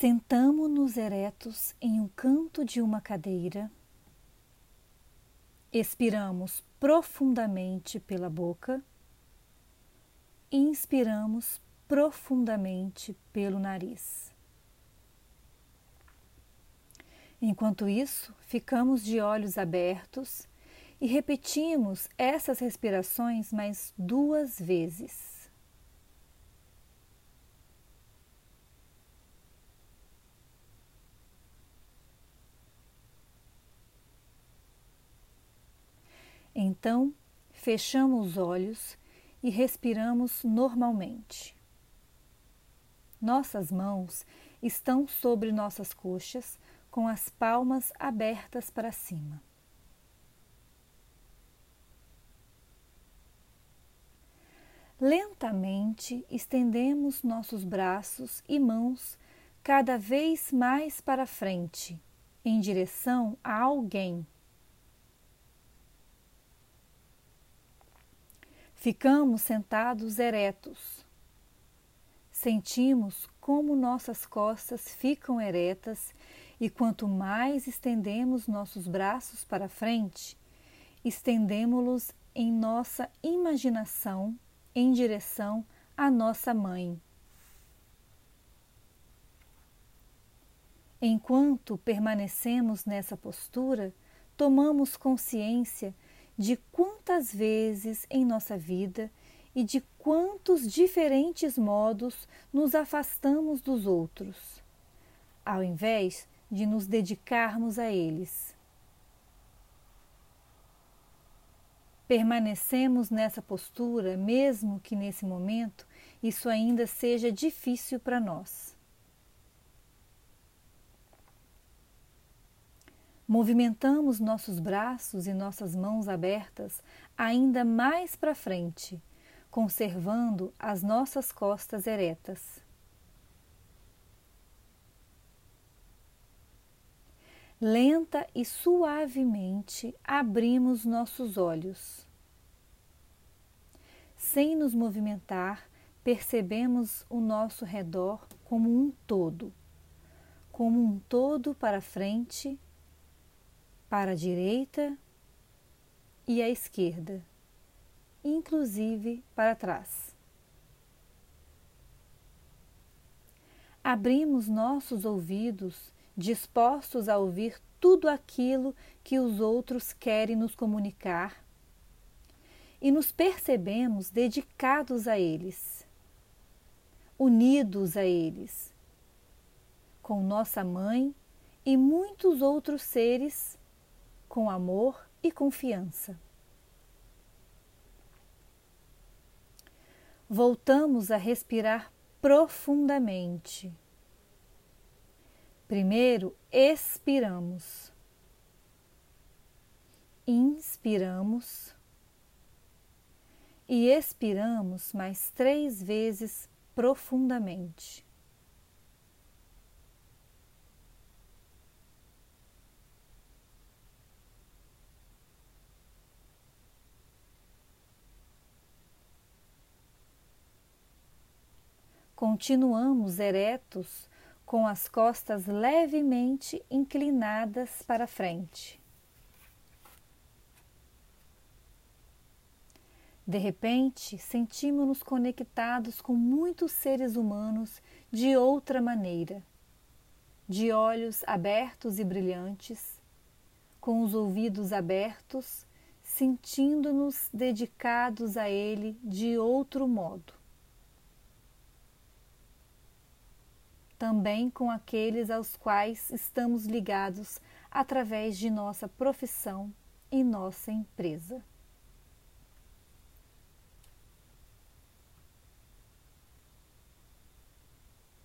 Sentamo-nos eretos em um canto de uma cadeira, expiramos profundamente pela boca e inspiramos profundamente pelo nariz. Enquanto isso, ficamos de olhos abertos e repetimos essas respirações mais duas vezes. Então, fechamos os olhos e respiramos normalmente. Nossas mãos estão sobre nossas coxas, com as palmas abertas para cima. Lentamente estendemos nossos braços e mãos cada vez mais para frente, em direção a alguém Ficamos sentados eretos. Sentimos como nossas costas ficam eretas e quanto mais estendemos nossos braços para frente, estendemos-los em nossa imaginação em direção à nossa mãe. Enquanto permanecemos nessa postura, tomamos consciência de quantas vezes em nossa vida e de quantos diferentes modos nos afastamos dos outros, ao invés de nos dedicarmos a eles. Permanecemos nessa postura, mesmo que nesse momento isso ainda seja difícil para nós. Movimentamos nossos braços e nossas mãos abertas ainda mais para frente, conservando as nossas costas eretas. Lenta e suavemente abrimos nossos olhos. Sem nos movimentar, percebemos o nosso redor como um todo, como um todo para frente para a direita e à esquerda, inclusive para trás. Abrimos nossos ouvidos dispostos a ouvir tudo aquilo que os outros querem nos comunicar e nos percebemos dedicados a eles, unidos a eles, com nossa mãe e muitos outros seres com amor e confiança. Voltamos a respirar profundamente. Primeiro, expiramos. Inspiramos. E expiramos mais três vezes profundamente. Continuamos eretos, com as costas levemente inclinadas para frente. De repente, sentimos-nos conectados com muitos seres humanos de outra maneira, de olhos abertos e brilhantes, com os ouvidos abertos, sentindo-nos dedicados a Ele de outro modo. Também com aqueles aos quais estamos ligados através de nossa profissão e nossa empresa.